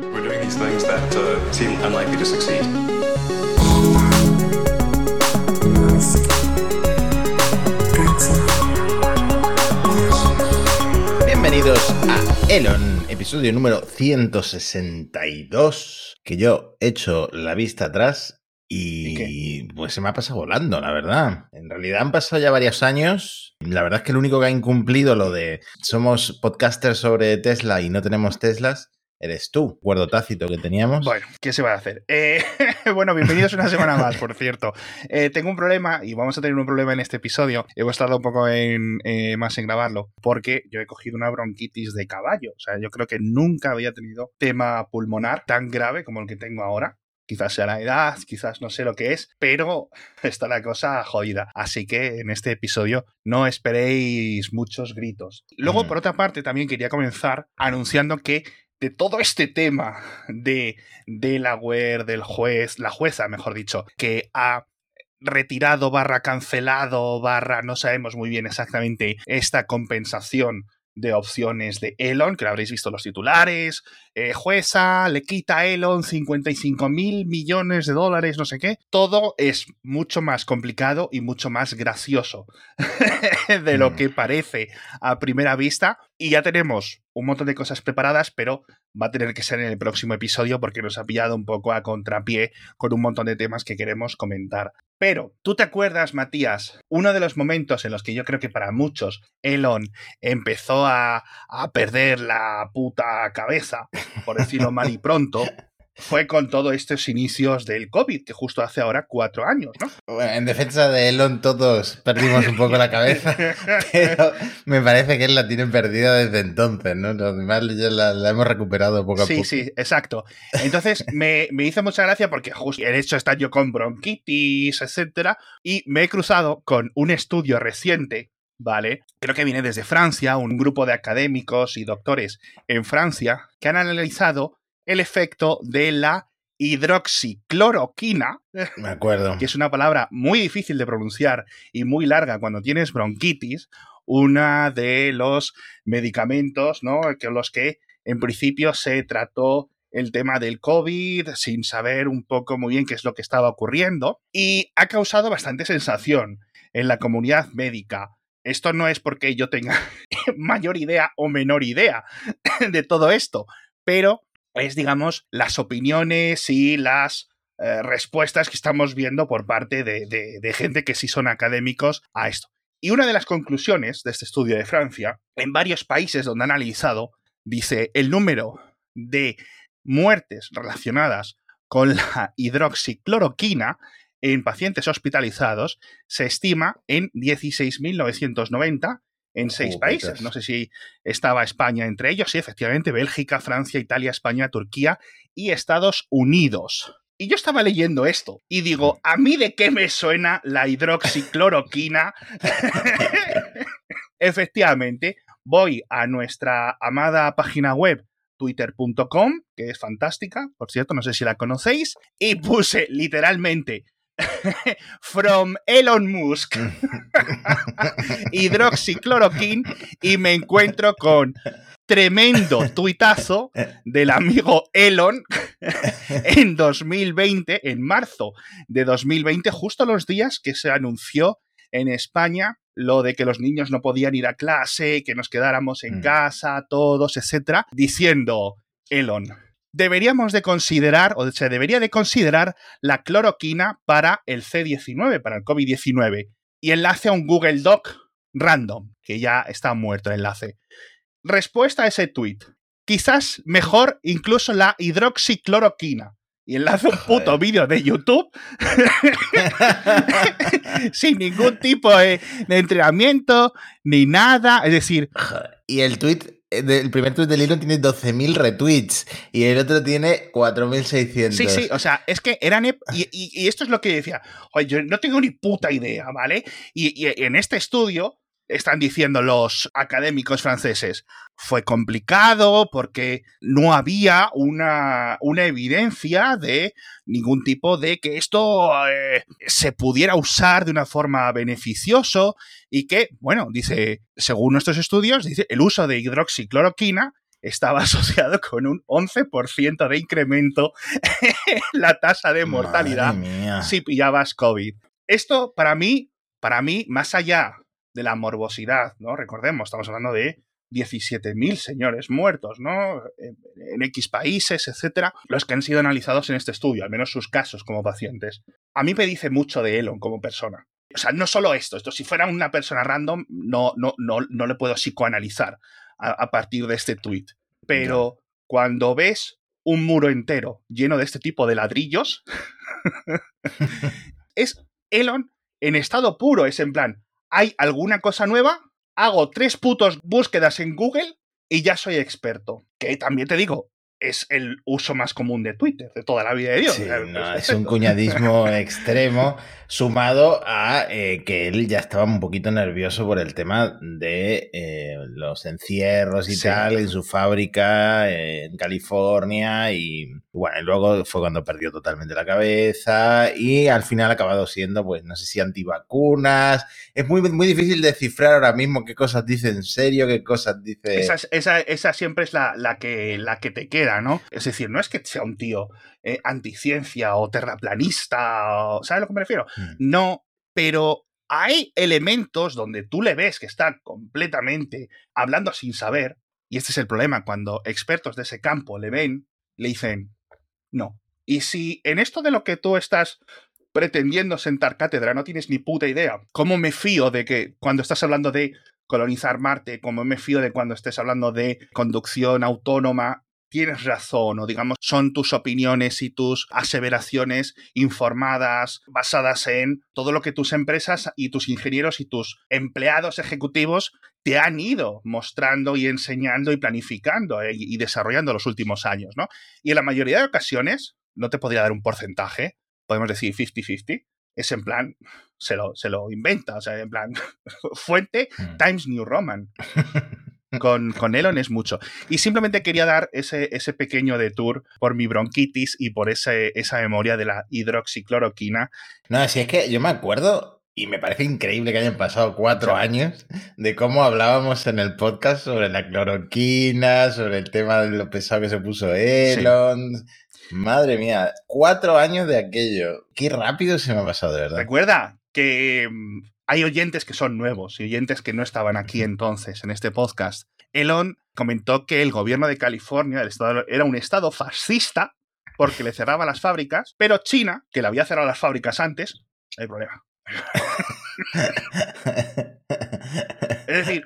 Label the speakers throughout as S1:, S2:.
S1: We're doing these things that uh, seem unlikely to succeed.
S2: Bienvenidos a Elon, episodio número 162, que yo he hecho la vista atrás y pues se me ha pasado volando, la verdad. En realidad han pasado ya varios años. La verdad es que el único que ha incumplido lo de somos podcasters sobre Tesla y no tenemos Teslas eres tú, acuerdo tácito que teníamos.
S3: Bueno, ¿qué se va a hacer? Eh, bueno, bienvenidos una semana más, por cierto. Eh, tengo un problema y vamos a tener un problema en este episodio. Hemos tardado un poco en, eh, más en grabarlo porque yo he cogido una bronquitis de caballo. O sea, yo creo que nunca había tenido tema pulmonar tan grave como el que tengo ahora. Quizás sea la edad, quizás no sé lo que es, pero está la cosa jodida. Así que en este episodio no esperéis muchos gritos. Luego,
S2: Mm.
S3: por otra parte, también quería comenzar anunciando que de todo este tema de Delaware, del juez, la jueza, mejor dicho, que ha retirado barra cancelado barra no sabemos muy bien exactamente esta compensación de opciones de Elon, que lo habréis visto los titulares, eh, jueza le quita a Elon 55 mil millones de dólares, no sé qué, todo es mucho más complicado y mucho más gracioso de lo
S2: Mm.
S3: que parece a primera vista y ya tenemos un montón de cosas preparadas, pero va a tener que ser en el próximo episodio porque nos ha pillado un poco a contrapié con un montón de temas que queremos comentar. Pero, ¿tú te acuerdas, Matías? Uno de los momentos en los que yo creo que para muchos Elon empezó a, a perder la puta cabeza, por decirlo mal y pronto, fue con todos estos inicios del COVID, que justo hace ahora cuatro años, ¿no?
S2: Bueno, en defensa de Elon todos perdimos un poco la cabeza, pero me parece que él la tiene perdida desde entonces, ¿no? Los demás ya la, la hemos recuperado poco a
S3: Sí,
S2: poco.
S3: sí, exacto. Entonces me, me hizo mucha gracia porque justo he hecho estar yo con bronquitis, etcétera, y me he cruzado con un estudio reciente, ¿vale? Creo que viene desde Francia, un grupo de académicos y doctores en Francia que han analizado el efecto de la hidroxicloroquina,
S2: Me acuerdo.
S3: que es una palabra muy difícil de pronunciar y muy larga cuando tienes bronquitis, una de los medicamentos, ¿no? Que los que en principio se trató el tema del COVID sin saber un poco muy bien qué es lo que estaba ocurriendo y ha causado bastante sensación en la comunidad médica. Esto no es porque yo tenga mayor idea o menor idea de todo esto, pero es, digamos, las opiniones y las eh, respuestas que estamos viendo por parte de, de- gente que sí son académicos a esto. Y una de las conclusiones de este estudio de Francia, en varios países donde han analizado, dice el número de muertes relacionadas con la hidroxicloroquina en pacientes hospitalizados se estima en 16.990 en seis
S2: Oh,
S3: países.
S2: putas.
S3: No sé si estaba España entre ellos, sí, efectivamente, Bélgica, Francia, Italia, España, Turquía y Estados Unidos. Y yo estaba leyendo esto y digo, ¿a mí de qué me suena la hidroxicloroquina? Efectivamente, voy a nuestra amada página web twitter.com, que es fantástica, por cierto, no sé si la conocéis, y puse literalmente from Elon Musk hidroxicloroquine y me encuentro con tremendo tuitazo del amigo Elon en 2020, en marzo de 2020, justo los días que se anunció en España lo de que los niños no podían ir a clase, que nos quedáramos en
S2: Mm.
S3: casa, todos, etcétera, diciendo Elon, deberíamos de considerar, o se debería de considerar la cloroquina para el C19, para el COVID-19. Y enlace a un Google Doc random, que ya está muerto el enlace. Respuesta a ese tweet. Quizás mejor incluso la hidroxicloroquina. Y enlace un puto vídeo de YouTube sin ningún tipo de, de entrenamiento ni nada. Es decir,
S2: Y el tweet, el primer tweet del Elon tiene 12.000 retweets y el otro tiene 4.600.
S3: Sí, sí, o sea, es que eran... y- y esto es lo que decía, oye, yo no tengo ni puta idea, ¿vale? Y, y en este estudio están diciendo los académicos franceses, fue complicado porque no había una, una evidencia de ningún tipo de que esto eh, se pudiera usar de una forma beneficioso y que, bueno, dice, según nuestros estudios, dice, el uso de hidroxicloroquina estaba asociado con un 11% de incremento en la tasa de mortalidad si pillabas COVID. Esto para mí, para mí, más allá de la morbosidad, ¿no? Recordemos, estamos hablando de 17.000 señores muertos, ¿no? En, X países, etcétera, los que han sido analizados en este estudio, al menos sus casos como pacientes. A mí me dice mucho de Elon como persona. O sea, no solo esto, esto si fuera una persona random, no, no, no, no le puedo psicoanalizar a, partir de este tweet. Pero cuando ves un muro entero lleno de este tipo de ladrillos, es Elon en estado puro, es en plan, ¿hay alguna cosa nueva? hago tres putos búsquedas en Google y ya soy experto. Que también te digo, es el uso más común de Twitter de toda la vida de Dios.
S2: es un cuñadismo extremo sumado a eh, que él ya estaba un poquito nervioso por el tema de eh, los encierros y tal en su fábrica en California y bueno, luego fue cuando perdió totalmente la cabeza y al final ha acabado siendo, pues no sé si antivacunas. Es muy, muy difícil descifrar ahora mismo qué cosas dice en serio, qué cosas dice...
S3: Esa, esa, siempre es la, la, que, la que te queda, ¿no? Es decir, no es que sea un tío eh, anticiencia o terraplanista, o, ¿sabes a lo que me refiero? Mm. No, pero hay elementos donde tú le ves que está completamente hablando sin saber, y este es el problema, cuando expertos de ese campo le ven, le dicen, no. Y si en esto de lo que tú estás pretendiendo sentar cátedra no tienes ni puta idea, ¿cómo me fío de que cuando estás hablando de colonizar Marte, cómo me fío de cuando estés hablando de conducción autónoma, tienes razón o digamos son tus opiniones y tus aseveraciones informadas, basadas en todo lo que tus empresas y tus ingenieros y tus empleados ejecutivos te han ido mostrando y enseñando y planificando eh, y desarrollando los últimos años, ¿no? Y en la mayoría de ocasiones, no te podría dar un porcentaje, podemos decir 50-50, es en plan, se lo, se lo inventa, o sea, en plan, fuente hmm. Times New Roman. con, con Elon es mucho. Y simplemente quería dar ese, ese pequeño detour por mi bronquitis y por ese, esa memoria de la hidroxicloroquina.
S2: No, si es que yo me acuerdo y me parece increíble que hayan pasado cuatro años de cómo hablábamos en el podcast sobre la cloroquina, sobre el tema de lo pesado que se puso Elon. Madre mía, cuatro años de aquello. Qué rápido se me ha pasado, de verdad.
S3: Recuerda que mm, hay oyentes que son nuevos y oyentes que no estaban aquí entonces en este podcast. Elon comentó que el gobierno de California el estado, era un estado fascista porque le cerraba las fábricas, pero China, que le había cerrado las fábricas antes, hay problema. es decir,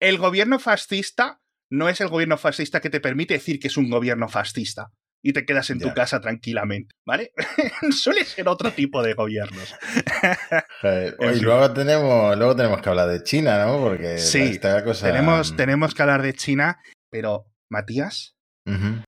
S3: el gobierno fascista no es el gobierno fascista que te permite decir que es un gobierno fascista y te quedas en tu casa tranquilamente, ¿vale? Suele ser otro tipo de gobiernos.
S2: y luego tenemos, luego tenemos que hablar de China, ¿no? Porque
S3: sí, tenemos, tenemos que hablar de China, pero Matías,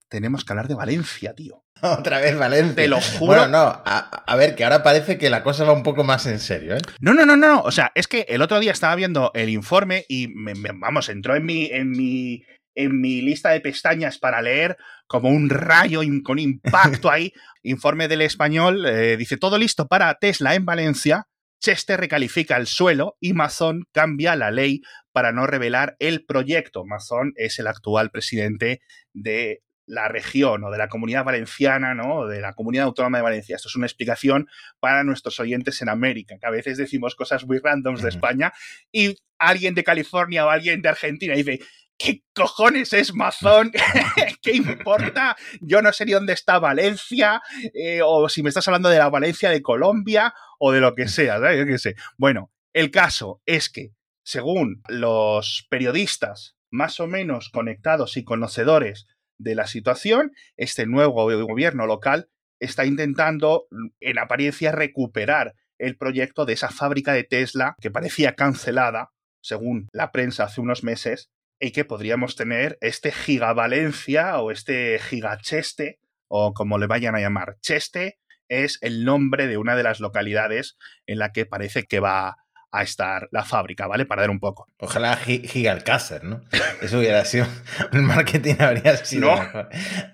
S3: tenemos que hablar de Valencia, tío.
S2: Otra vez Valencia.
S3: Te lo juro.
S2: Bueno, no, a, ver, que ahora parece que la cosa va un poco más en serio, ¿eh?
S3: No, no, no, no. O sea, es que el otro día estaba viendo el informe y, vamos, entró en mi, en mi en mi lista de pestañas para leer como un rayo con impacto ahí. Informe del español eh, dice todo listo para Tesla en Valencia. Chester recalifica el suelo y Mazón cambia la ley para no revelar el proyecto. Mazón es el actual presidente de la región o de la comunidad valenciana, ¿no? de la comunidad autónoma de Valencia. Esto es una explicación para nuestros oyentes en América, que a veces decimos cosas muy randoms de España y alguien de California o alguien de Argentina dice, ¿Qué cojones es Mazón? ¿Qué importa? Yo no sé ni dónde está Valencia, eh, o si me estás hablando de la Valencia de Colombia, o de lo que sea, ¿sabes? Yo qué sé. Bueno, el caso es que, según los periodistas más o menos conectados y conocedores de la situación, este nuevo gobierno local está intentando, en apariencia, recuperar el proyecto de esa fábrica de Tesla que parecía cancelada, según la prensa hace unos meses, y que podríamos tener este Gigavalencia o este Gigacheste, o como le vayan a llamar. Cheste es el nombre de una de las localidades en la que parece que va a estar la fábrica, ¿vale? Para ver un poco.
S2: Ojalá Gigalcácer, ¿no? Eso hubiera sido. El marketing habría sido mejor.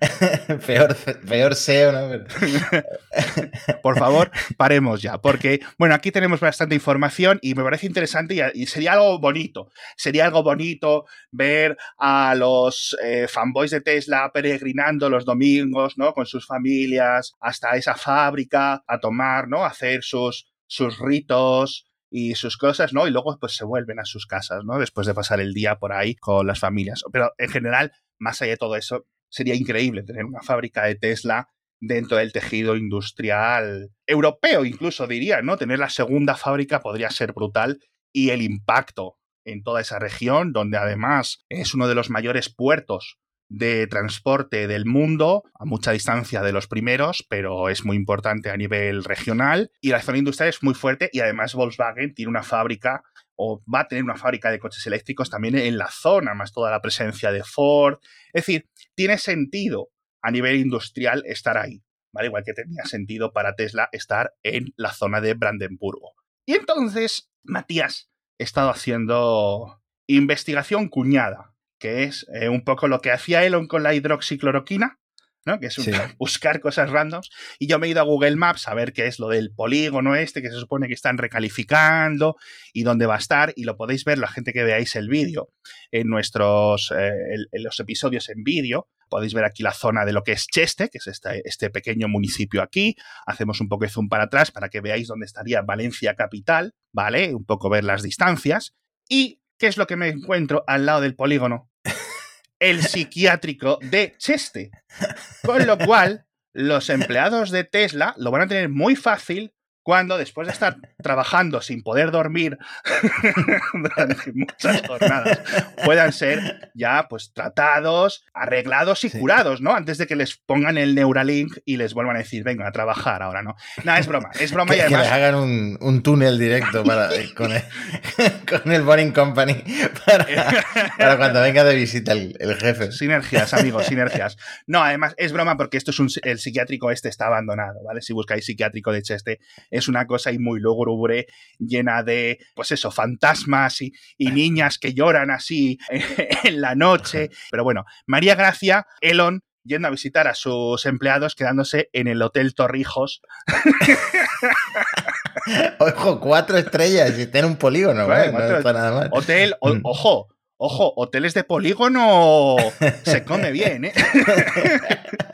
S2: peor, peor SEO, ¿no?
S3: Por favor, paremos ya. Porque, bueno, aquí tenemos bastante información y me parece interesante y, sería algo bonito. Sería algo bonito ver a los eh, fanboys de Tesla peregrinando los domingos, ¿no? Con sus familias hasta esa fábrica a tomar, ¿no? A hacer sus, sus ritos, y sus cosas, ¿no? Y luego pues se vuelven a sus casas, ¿no? Después de pasar el día por ahí con las familias. Pero en general, más allá de todo eso, sería increíble tener una fábrica de Tesla dentro del tejido industrial europeo, incluso diría, ¿no? Tener la segunda fábrica podría ser brutal y el impacto en toda esa región, donde además es uno de los mayores puertos de transporte del mundo, a mucha distancia de los primeros, pero es muy importante a nivel regional. Y la zona industrial es muy fuerte y además Volkswagen tiene una fábrica o va a tener una fábrica de coches eléctricos también en la zona, más toda la presencia de Ford. Es decir, tiene sentido a nivel industrial estar ahí, ¿vale? Igual que tenía sentido para Tesla estar en la zona de Brandenburgo. Y entonces, Matías, he estado haciendo investigación cuñada que es eh, un poco lo que hacía Elon con la hidroxicloroquina, ¿no? que es buscar cosas randoms. Y yo me he ido a Google Maps a ver qué es lo del polígono este, que se supone que están recalificando y dónde va a estar. Y lo podéis ver, la gente que veáis el vídeo, en nuestros eh, en los episodios en vídeo. Podéis ver aquí la zona de lo que es Cheste, que es este, este pequeño municipio aquí. Hacemos un poco de zoom para atrás para que veáis dónde estaría Valencia capital, ¿vale? Un poco ver las distancias. ¿Y qué es lo que me encuentro al lado del polígono? El psiquiátrico de Cheste. Con lo cual, los empleados de Tesla lo van a tener muy fácil cuando después de estar trabajando sin poder dormir durante muchas jornadas puedan ser ya pues tratados, arreglados y curados, ¿no? Antes de que les pongan el Neuralink y les vuelvan a decir, venga a trabajar ahora, ¿no? Nada, es broma, es broma
S2: y
S3: además...
S2: Que les hagan un, túnel directo para, eh, con, el, con el Boring Company para, cuando venga de visita el, jefe.
S3: Sinergias, amigos, sinergias. No, además es broma porque esto es un... el psiquiátrico este está abandonado, ¿vale? Si buscáis psiquiátrico de Cheste es una cosa y muy lúgubre, llena de, pues eso, fantasmas y, niñas que lloran así en la noche. Pero bueno, María Gracia, Elon, yendo a visitar a sus empleados, quedándose en el Hotel Torrijos.
S2: Ojo, cuatro estrellas y tiene un polígono, no está nada mal.
S3: Hotel, mm. ojo, ojo, hoteles de polígono se come bien, ¿eh?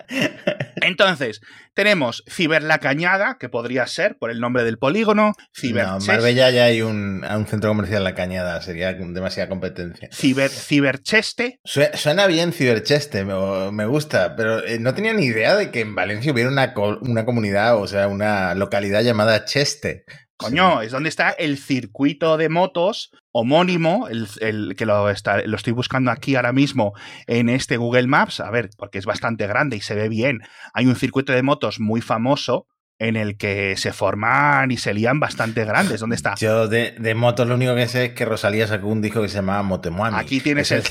S3: Entonces, tenemos Ciber La Cañada, que podría ser por el nombre del polígono. Ciber
S2: no, Marbella ya hay un, centro comercial La Cañada, sería demasiada competencia.
S3: Ciber, Cibercheste.
S2: Suena bien Cibercheste, me, me gusta, pero eh, no tenía ni idea de que en Valencia hubiera una, una comunidad, o sea, una localidad llamada Cheste.
S3: Coño, es donde está el circuito de motos homónimo, el, que lo, está, lo, estoy buscando aquí ahora mismo en este Google Maps, a ver, porque es bastante grande y se ve bien. Hay un circuito de motos muy famoso en el que se forman y se lían bastante grandes. ¿Dónde está?
S2: Yo de, motos lo único que sé es que Rosalía sacó un disco que se llamaba Motemuami.
S3: Aquí tienes el,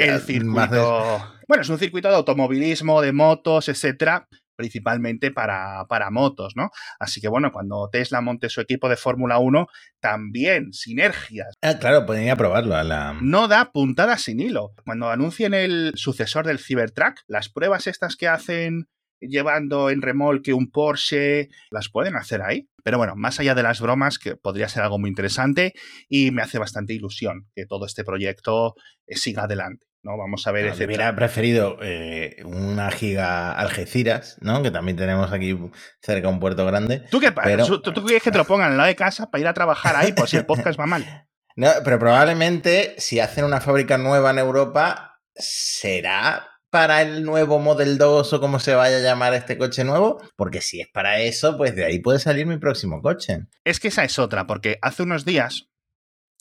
S3: el, circuito... Bueno, es un circuito de automovilismo, de motos, etcétera, principalmente para, para, motos, ¿no? Así que bueno, cuando Tesla monte su equipo de Fórmula 1, también sinergias.
S2: Ah, claro, podría probarlo a la...
S3: No da puntada sin hilo. Cuando anuncien el sucesor del Cybertruck, las pruebas estas que hacen llevando en remolque un Porsche, las pueden hacer ahí. Pero bueno, más allá de las bromas, que podría ser algo muy interesante y me hace bastante ilusión que todo este proyecto eh, siga adelante. ¿No? Vamos a ver.
S2: ese hubiera preferido eh, una giga Algeciras, ¿no? Que también tenemos aquí cerca un puerto grande.
S3: ¿Tú qué pasa? ¿Tú, quieres que te lo pongan en la de casa para ir a trabajar ahí por si el podcast va mal?
S2: No, pero probablemente si hacen una fábrica nueva en Europa, será para el nuevo Model 2 o como se vaya a llamar este coche nuevo, porque si es para eso, pues de ahí puede salir mi próximo coche.
S3: Es que esa es otra, porque hace unos días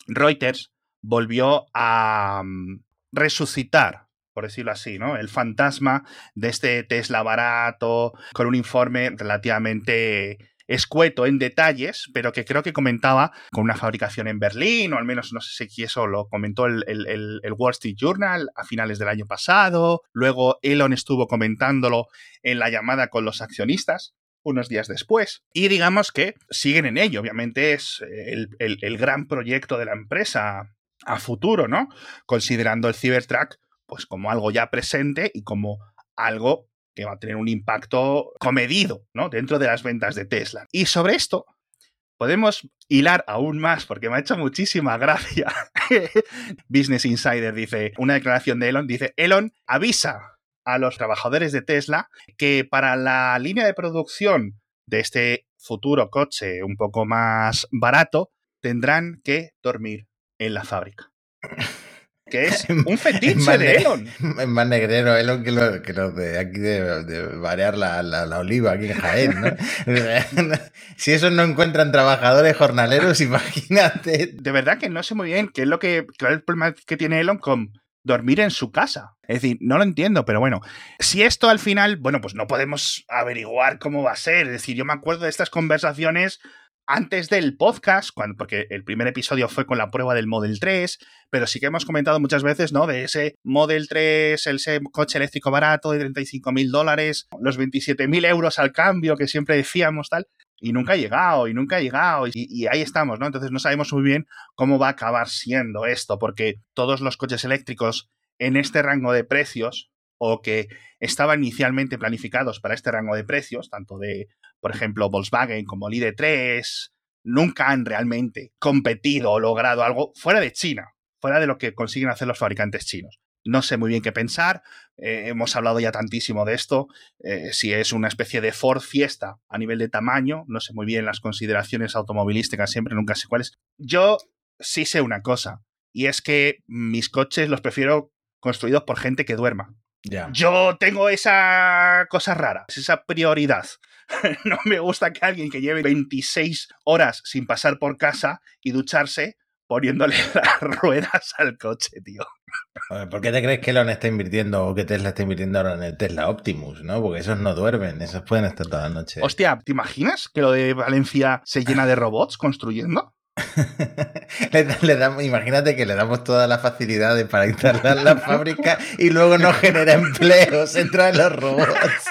S3: Reuters volvió a, mm, resucitar, por decirlo así, ¿no? El fantasma de este Tesla barato, con un informe relativamente escueto en detalles, pero que creo que comentaba con una fabricación en Berlín, o al menos no sé si eso lo comentó el, el, Wall Street Journal a finales del año pasado. Luego Elon estuvo comentándolo en la llamada con los accionistas unos días después. Y digamos que siguen en ello. Obviamente es el, el gran proyecto de la empresa a futuro, ¿no? Considerando el Cybertruck pues como algo ya presente y como algo que va a tener un impacto comedido, ¿no? Dentro de las ventas de Tesla. Y sobre esto podemos hilar aún más porque me ha hecho muchísima gracia. Business Insider dice, una declaración de Elon, dice, Elon avisa a los trabajadores de Tesla que para la línea de producción de este futuro coche un poco más barato, tendrán que dormir en la fábrica. Que es un fetiche de Elon.
S2: Es más negrero Elon que los que de aquí de, variar la, la, oliva aquí en Jaén, ¿no? si esos no encuentran trabajadores jornaleros, imagínate.
S3: De verdad que no sé muy bien qué es lo que. es el problema que tiene Elon con dormir en su casa. Es decir, no lo entiendo, pero bueno, si esto al final, bueno, pues no podemos averiguar cómo va a ser. Es decir, yo me acuerdo de estas conversaciones antes del podcast, porque el primer episodio fue con la prueba del Model 3, pero sí que hemos comentado muchas veces, ¿no? De ese Model 3, ese coche eléctrico barato de 35 mil dólares, los 27 mil euros al cambio que siempre decíamos, tal, y nunca ha llegado, y nunca ha llegado, y, y, ahí estamos, ¿no? Entonces no sabemos muy bien cómo va a acabar siendo esto, porque todos los coches eléctricos en este rango de precios, o que estaban inicialmente planificados para este rango de precios, tanto de, por ejemplo, Volkswagen como el ID3, nunca han realmente competido o logrado algo fuera de China, fuera de lo que consiguen hacer los fabricantes chinos. No sé muy bien qué pensar, eh, hemos hablado ya tantísimo de esto, eh, si es una especie de Ford Fiesta a nivel de tamaño, no sé muy bien las consideraciones automovilísticas siempre, nunca sé cuáles. Yo sí sé una cosa, y es que mis coches los prefiero construidos por gente que duerma, yo tengo esa cosa rara, esa prioridad. no me gusta que alguien que lleve 26 horas sin pasar por casa y ducharse poniéndole las ruedas al coche, tío.
S2: ¿Por qué te crees que Elon está invirtiendo o que Tesla está invirtiendo ahora en el Tesla Optimus, no? Porque esos no duermen, esos pueden estar toda la noche.
S3: Hostia, ¿te imaginas que lo de Valencia se llena de robots construyendo?
S2: le, damos, imagínate que le damos todas las facilidades para instalar la fábrica y luego no genera empleos, entra en los robots.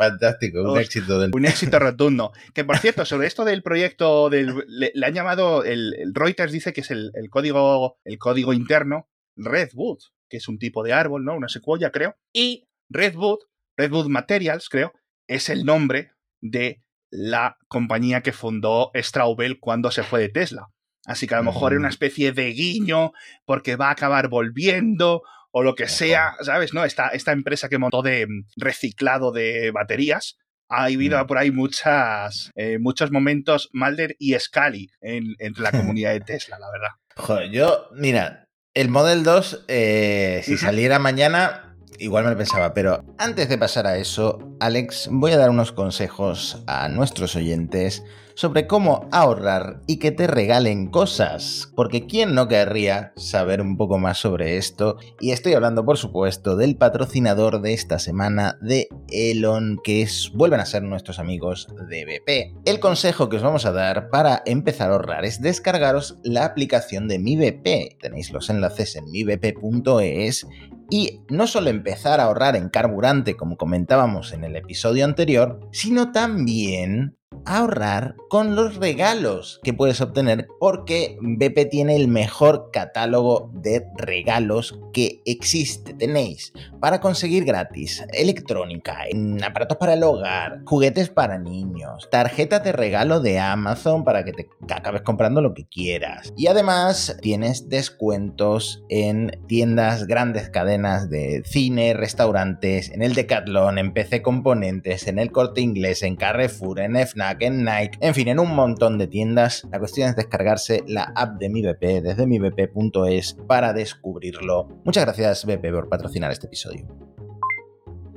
S2: Fantástico, un éxito
S3: del... Un éxito rotundo. Que por cierto, sobre esto del proyecto, del, le, han llamado, el, Reuters dice que es el, código, el código interno Redwood, que es un tipo de árbol, ¿no? Una secuoya, creo. Y Redwood, Redwood Materials, creo, es el nombre de la compañía que fundó Straubel cuando se fue de Tesla. Así que a lo mejor era una especie de guiño porque va a acabar volviendo o lo que sea, ¿sabes? ¿No? Esta, esta empresa que montó de mm, reciclado de baterías. Ha habido por ahí muchas, eh, muchos momentos Malder y Scali en, entre la comunidad de Tesla, la verdad.
S2: Joder, yo, mira, el Model 2, eh, si saliera mañana, igual me lo pensaba, pero antes de pasar a eso, Alex, voy a dar unos consejos a nuestros oyentes sobre cómo ahorrar y que te regalen cosas, porque ¿quién no querría saber un poco más sobre esto? Y estoy hablando, por supuesto, del patrocinador de esta semana, de Elon, que es, vuelven a ser nuestros amigos de BP. El consejo que os vamos a dar para empezar a ahorrar es descargaros la aplicación de Mi BP. Tenéis los enlaces en mibp.es y no solo empezar a ahorrar en carburante como comentábamos en el episodio anterior, sino también ahorrar con los regalos que puedes obtener porque BP tiene el mejor catálogo de regalos que existe. Tenéis para conseguir gratis electrónica, aparatos para el hogar, juguetes para niños, tarjetas de regalo de Amazon para que te acabes comprando lo que quieras. Y además tienes descuentos en tiendas, grandes cadenas de cine, restaurantes, en el Decathlon, en PC Componentes, en el Corte Inglés, en Carrefour, en FNAC en Nike, en fin, en un montón de tiendas. La cuestión es descargarse la app de mi BP desde mibp.es para descubrirlo. Muchas gracias BP por patrocinar este episodio.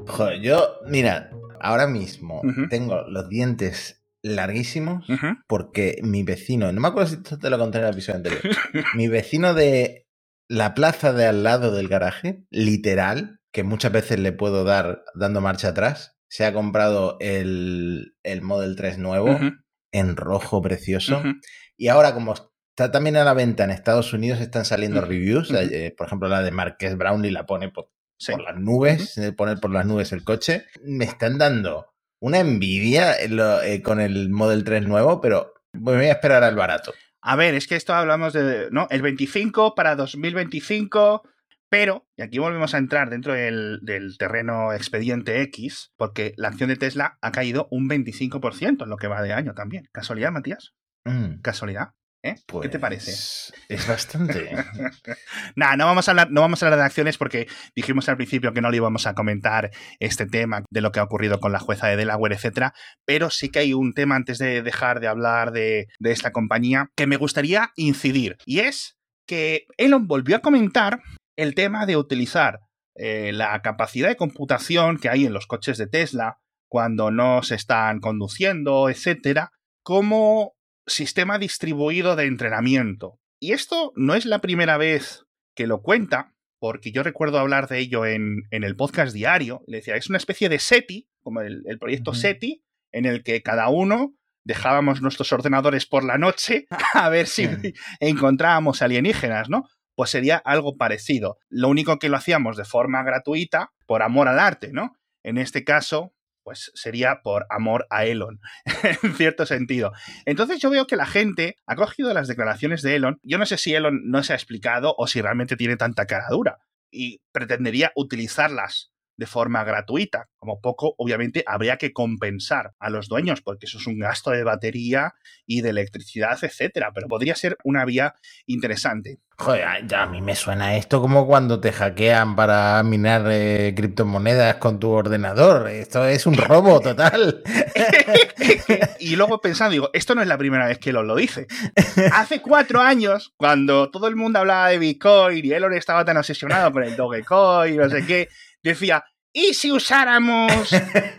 S2: Joder, yo, mira, ahora mismo tengo los dientes larguísimos porque mi vecino, no me acuerdo si te lo conté en el episodio anterior, mi vecino de la plaza de al lado del garaje, literal, que muchas veces le puedo dar dando marcha atrás, se ha comprado el, Model 3 nuevo en rojo precioso. Y ahora, como está también a la venta en Estados Unidos, están saliendo reviews. Eh, por ejemplo, la de Marques Brownlee la pone por, las nubes, poner por las nubes el coche. Me están dando una envidia eh, con el Model 3 nuevo, pero me voy a esperar al barato.
S3: A ver, es que esto hablamos de, ¿no? El 25 para 2025, pero, y aquí volvemos a entrar dentro del, terreno expediente X, porque la acción de Tesla ha caído un 25% en lo que va de año también. ¿Casualidad, Matías?
S2: Mm.
S3: ¿Casualidad? ¿Eh? ¿Qué te parece?
S2: Pues, es bastante.
S3: Nada, no vamos a hablar, no vamos a hablar de acciones porque dijimos al principio que no le íbamos a comentar este tema de lo que ha ocurrido con la jueza de Delaware, etcétera. Pero sí que hay un tema antes de dejar de hablar de, esta compañía que me gustaría incidir. Y es que Elon volvió a comentar el tema de utilizar eh, la capacidad de computación que hay en los coches de Tesla cuando no se están conduciendo, etcétera, como sistema distribuido de entrenamiento. Y esto no es la primera vez que lo cuenta, porque yo recuerdo hablar de ello en, el podcast diario. Le decía, es una especie de SETI, como el, proyecto SETI, en el que cada uno dejábamos nuestros ordenadores por la noche a ver si encontrábamos alienígenas, ¿no? Pues sería algo parecido. Lo único que lo hacíamos de forma gratuita, por amor al arte, ¿no? En este caso, pues sería por amor a Elon, en cierto sentido. Entonces yo veo que la gente ha cogido las declaraciones de Elon, yo no sé si Elon no se ha explicado o si realmente tiene tanta cara dura, y pretendería utilizarlas de forma gratuita. Como poco, obviamente, habría que compensar a los dueños, porque eso es un gasto de batería y de electricidad, etcétera. Pero podría ser una vía interesante.
S2: Joder, ya a mí me suena esto como cuando te hackean para minar eh, criptomonedas con tu ordenador. Esto es un robo total.
S3: y luego pensando, digo, esto no es la primera vez que Elon lo dice. Hace cuatro años, cuando todo el mundo hablaba de Bitcoin y Elon estaba tan obsesionado con el Dogecoin y no sé qué, decía, ¿y si usáramos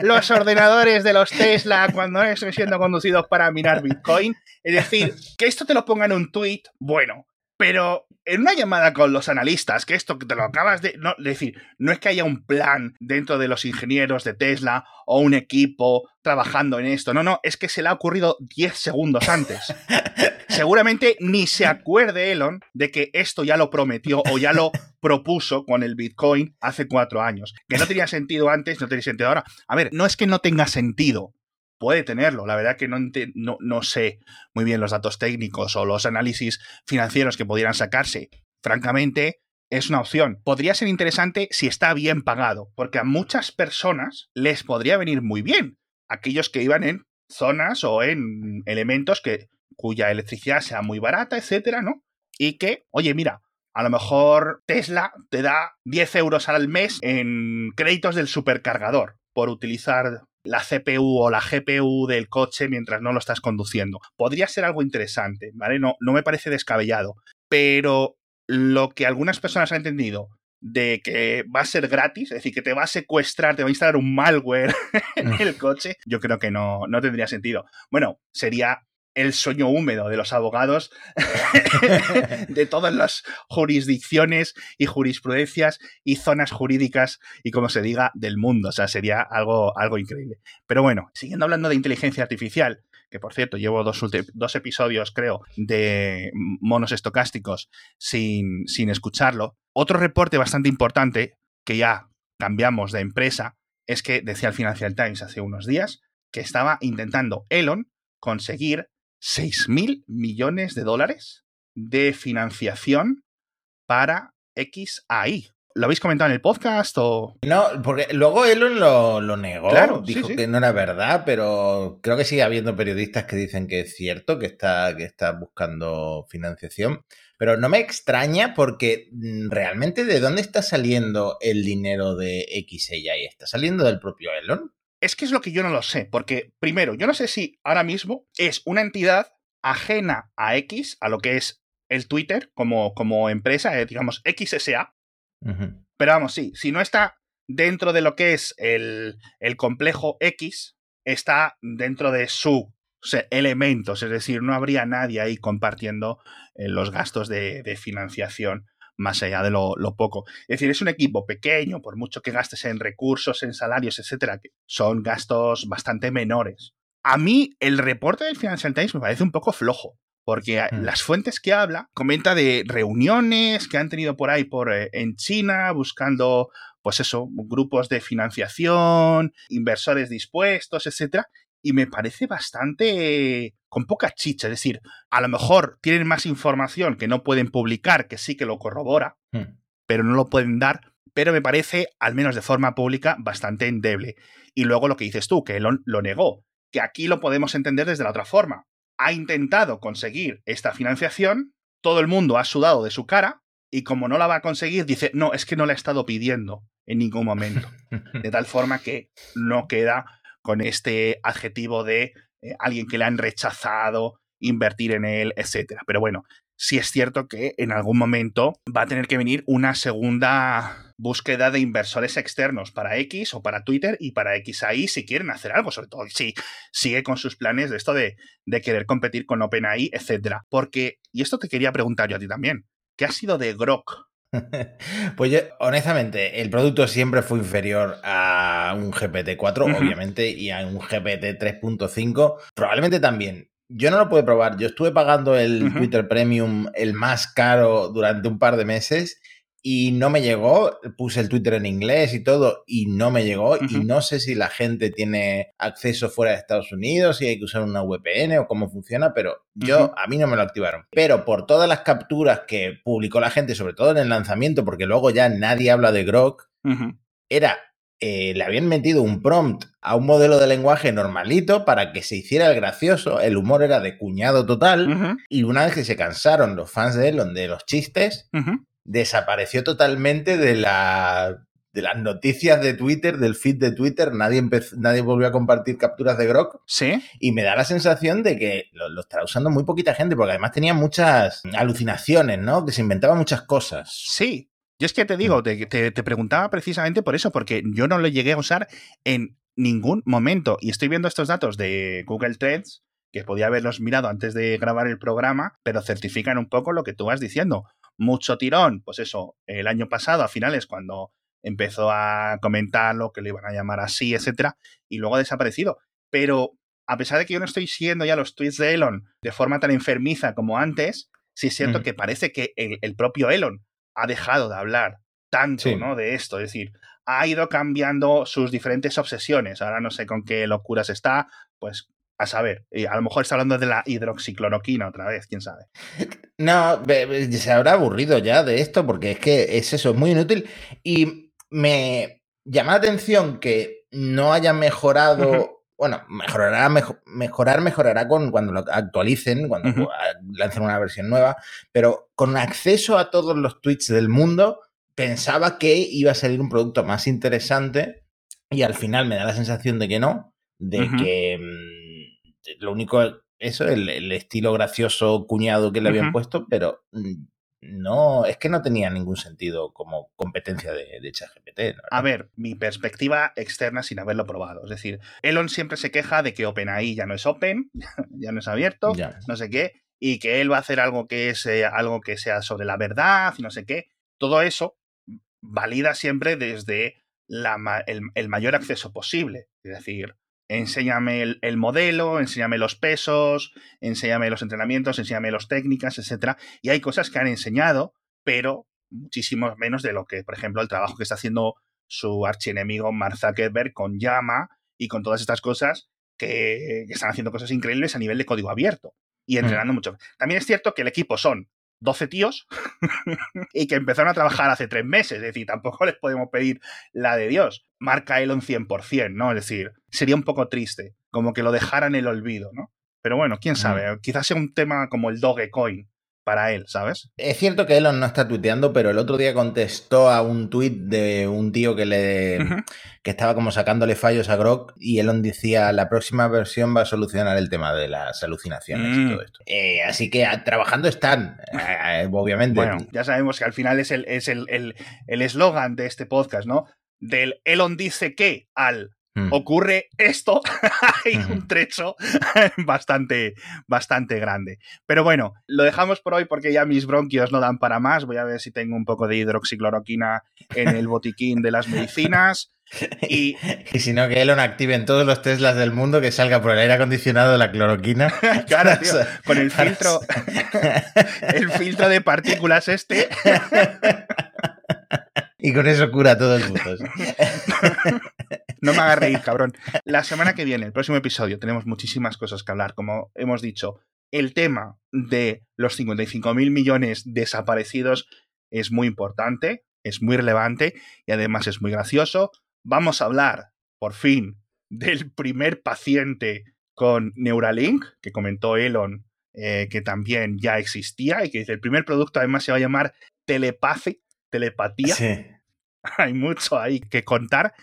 S3: los ordenadores de los Tesla cuando estén siendo conducidos para minar Bitcoin? Es decir, que esto te lo ponga en un tweet, bueno, pero en una llamada con los analistas, que esto que te lo acabas de. No, decir, no es que haya un plan dentro de los ingenieros de Tesla o un equipo trabajando en esto. No, no, es que se le ha ocurrido 10 segundos antes. Seguramente ni se acuerde Elon de que esto ya lo prometió o ya lo propuso con el Bitcoin hace cuatro años. Que no tenía sentido antes, no tenía sentido ahora. A ver, no es que no tenga sentido puede tenerlo. La verdad que no, no, sé muy bien los datos técnicos o los análisis financieros que pudieran sacarse. Francamente, es una opción. Podría ser interesante si está bien pagado, porque a muchas personas les podría venir muy bien. Aquellos que iban en zonas o en elementos que, cuya electricidad sea muy barata, etcétera, ¿no? Y que, oye, mira, a lo mejor Tesla te da 10 euros al mes en créditos del supercargador por utilizar la CPU o la GPU del coche mientras no lo estás conduciendo. Podría ser algo interesante, ¿vale? No, no me parece descabellado, pero lo que algunas personas han entendido de que va a ser gratis, es decir, que te va a secuestrar, te va a instalar un malware en el coche, yo creo que no, no tendría sentido. Bueno, sería el sueño húmedo de los abogados de todas las jurisdicciones y jurisprudencias y zonas jurídicas y como se diga del mundo. O sea, sería algo, algo increíble. Pero bueno, siguiendo hablando de inteligencia artificial, que por cierto llevo dos, dos episodios, creo, de monos estocásticos sin, sin escucharlo. Otro reporte bastante importante, que ya cambiamos de empresa, es que decía el Financial Times hace unos días que estaba intentando Elon conseguir 6 mil millones de dólares de financiación para XAI. ¿Lo habéis comentado en el podcast o...?
S2: No, porque luego Elon lo, lo negó, claro, dijo que no era verdad, pero creo que sigue habiendo periodistas que dicen que es cierto, que está, que está buscando financiación. Pero no me extraña porque mm, realmente de dónde está saliendo el dinero de XAI. ¿Está saliendo del propio Elon?
S3: Es que es lo que yo no lo sé, porque primero, yo no sé si ahora mismo es una entidad ajena a X, a lo que es el Twitter como, como empresa, eh, digamos XSA. Pero vamos, sí, si no está dentro de lo que es el, el complejo X, está dentro de su elementos, es decir, no habría nadie ahí compartiendo eh, los gastos de, de, financiación más allá de lo, poco. Es decir, es un equipo pequeño, por mucho que gastes en recursos, en salarios, etcétera, que son gastos bastante menores. A mí, el reporte del Financial Times me parece un poco flojo. Porque mm. las fuentes que habla, comenta de reuniones que han tenido por ahí por, eh, en China, buscando pues eso, grupos de financiación, inversores dispuestos, etcétera, y me parece bastante con poca chicha. Es decir, a lo mejor tienen más información que no pueden publicar, que sí que lo corrobora, hmm. pero no lo pueden dar. Pero me parece, al menos de forma pública, bastante endeble. Y luego lo que dices tú, que Elon lo negó, que aquí lo podemos entender desde la otra forma. Ha intentado conseguir esta financiación, todo el mundo ha sudado de su cara, y como no la va a conseguir, dice, no, es que no la he estado pidiendo en ningún momento. De tal forma que no queda con este adjetivo de eh, alguien que le han rechazado invertir en él, etc. Pero bueno, sí es cierto que en algún momento va a tener que venir una segunda búsqueda de inversores externos para X o para Twitter y para XAI si quieren hacer algo, sobre todo si sigue con sus planes de esto de, de querer competir con OpenAI, etc. Porque, y esto te quería preguntar yo a ti también, ¿qué ha sido de Grok
S2: Pues yo, honestamente, el producto siempre fue inferior a un GPT-4, obviamente, y a un GPT 3.5, probablemente también. Yo no lo puedo probar. Yo estuve pagando el Twitter Premium, el más caro, durante un par de meses y no me llegó. Puse el Twitter en inglés y todo y no me llegó. Y no sé si la gente tiene acceso fuera de Estados Unidos, si hay que usar una VPN o cómo funciona, pero yo a mí no me lo activaron. Pero por todas las capturas que publicó la gente, sobre todo en el lanzamiento, porque luego ya nadie habla de Grok, era eh, le habían metido un prompt a un modelo de lenguaje normalito para que se hiciera el gracioso, el humor era de cuñado total, y una vez que se cansaron los fans de Elon de los chistes, desapareció totalmente de la de las noticias de Twitter, del feed de Twitter, nadie, nadie volvió a compartir capturas de Grok.
S3: Sí.
S2: Y me da la sensación de que lo, está usando muy poquita gente, porque además tenía muchas alucinaciones, ¿no? Que se inventaba muchas cosas.
S3: Sí. Yo es que te digo, te, te, te preguntaba precisamente por eso, porque yo no lo llegué a usar en ningún momento. Y estoy viendo estos datos de Google Trends, que podía haberlos mirado antes de grabar el programa, pero certifican un poco lo que tú vas diciendo mucho tirón, pues eso, el año pasado, a finales, cuando empezó a comentar lo que le iban a llamar así, etcétera, y luego ha desaparecido. Pero a pesar de que yo no estoy siguiendo ya los tweets de Elon de forma tan enfermiza como antes, sí es cierto que parece que el, propio Elon ha dejado de hablar tanto ¿no? de esto. Es decir, ha ido cambiando sus diferentes obsesiones. Ahora no sé con qué locuras está, pues a saber, a lo mejor está hablando de la hidroxicloroquina otra vez, quién sabe.
S2: No, se habrá aburrido ya de esto porque es que es eso, es muy inútil. Y me llama la atención que no haya mejorado. Bueno, mejorará, mejorar mejorará con cuando lo actualicen, cuando lancen una versión nueva, pero con acceso a todos los tweets del mundo, pensaba que iba a salir un producto más interesante y al final me da la sensación de que no, de que mm, lo único, eso, el, estilo gracioso cuñado que le habían puesto, pero mm, no, es que no tenía ningún sentido como competencia de, de ChatGPT.
S3: A ver, mi perspectiva externa sin haberlo probado. Es decir, Elon siempre se queja de que OpenAI ya no es open, ya no es abierto, no sé qué, y que él va a hacer algo que, es, eh, algo que sea sobre la verdad y no sé qué. Todo eso valida siempre desde la, el, el mayor acceso posible. Es decir, enséñame el, modelo, enséñame los pesos, enséñame los entrenamientos, enséñame las técnicas, etc. Y hay cosas que han enseñado, pero muchísimo menos de lo que, por ejemplo, el trabajo que está haciendo su archienemigo Mark Zuckerberg con Llama y con todas estas cosas que, están haciendo cosas increíbles a nivel de código abierto y mm. entrenando mucho. También es cierto que el equipo son 12 tíos y que empezaron a trabajar hace tres meses. Es decir, tampoco les podemos pedir la de Dios. Marca Elon 100%, ¿no? Es decir, sería un poco triste, como que lo dejaran en el olvido, ¿no? Pero bueno, quién sabe, quizás sea un tema como el Dogecoin, para él, ¿sabes?
S2: Es cierto que Elon no está tuiteando, pero el otro día contestó a un tuit de un tío que le que estaba como sacándole fallos a Grok y Elon decía la próxima versión va a solucionar el tema de las alucinaciones y mm. todo esto. Eh, así que ah, trabajando están, eh, obviamente.
S3: Bueno, ya sabemos que al final es el es el eslogan el, de este podcast, ¿no? Del Elon dice que al Mm. ocurre esto, hay un trecho bastante, bastante grande. Pero bueno, lo dejamos por hoy porque ya mis bronquios no dan para más. Voy a ver si tengo un poco de hidroxicloroquina en el botiquín de las medicinas. Y,
S2: y si no, que Elon active en todos los Teslas del mundo que salga por el aire acondicionado la cloroquina.
S3: claro, con el filtro, el filtro de partículas este
S2: Y con eso cura todos los
S3: no me hagas reír, cabrón. La semana que viene, el próximo episodio, tenemos muchísimas cosas que hablar. Como hemos dicho, el tema de los 55 mil millones desaparecidos es muy importante, es muy relevante y además es muy gracioso. Vamos a hablar, por fin, del primer paciente con Neuralink, que comentó Elon, eh, que también ya existía y que dice, el primer producto además se va a llamar telepathy, telepatía. Sí. Hay mucho ahí que contar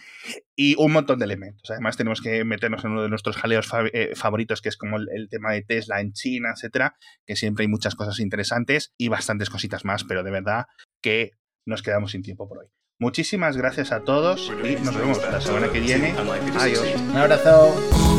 S3: y un montón de elementos. Además, tenemos que meternos en uno de nuestros jaleos eh, favoritos, que es como el, tema de Tesla en China, etcétera, que siempre hay muchas cosas interesantes y bastantes cositas más, pero de verdad que nos quedamos sin tiempo por hoy. Muchísimas gracias a todos y nos vemos la semana que viene. Adiós.
S2: Un abrazo.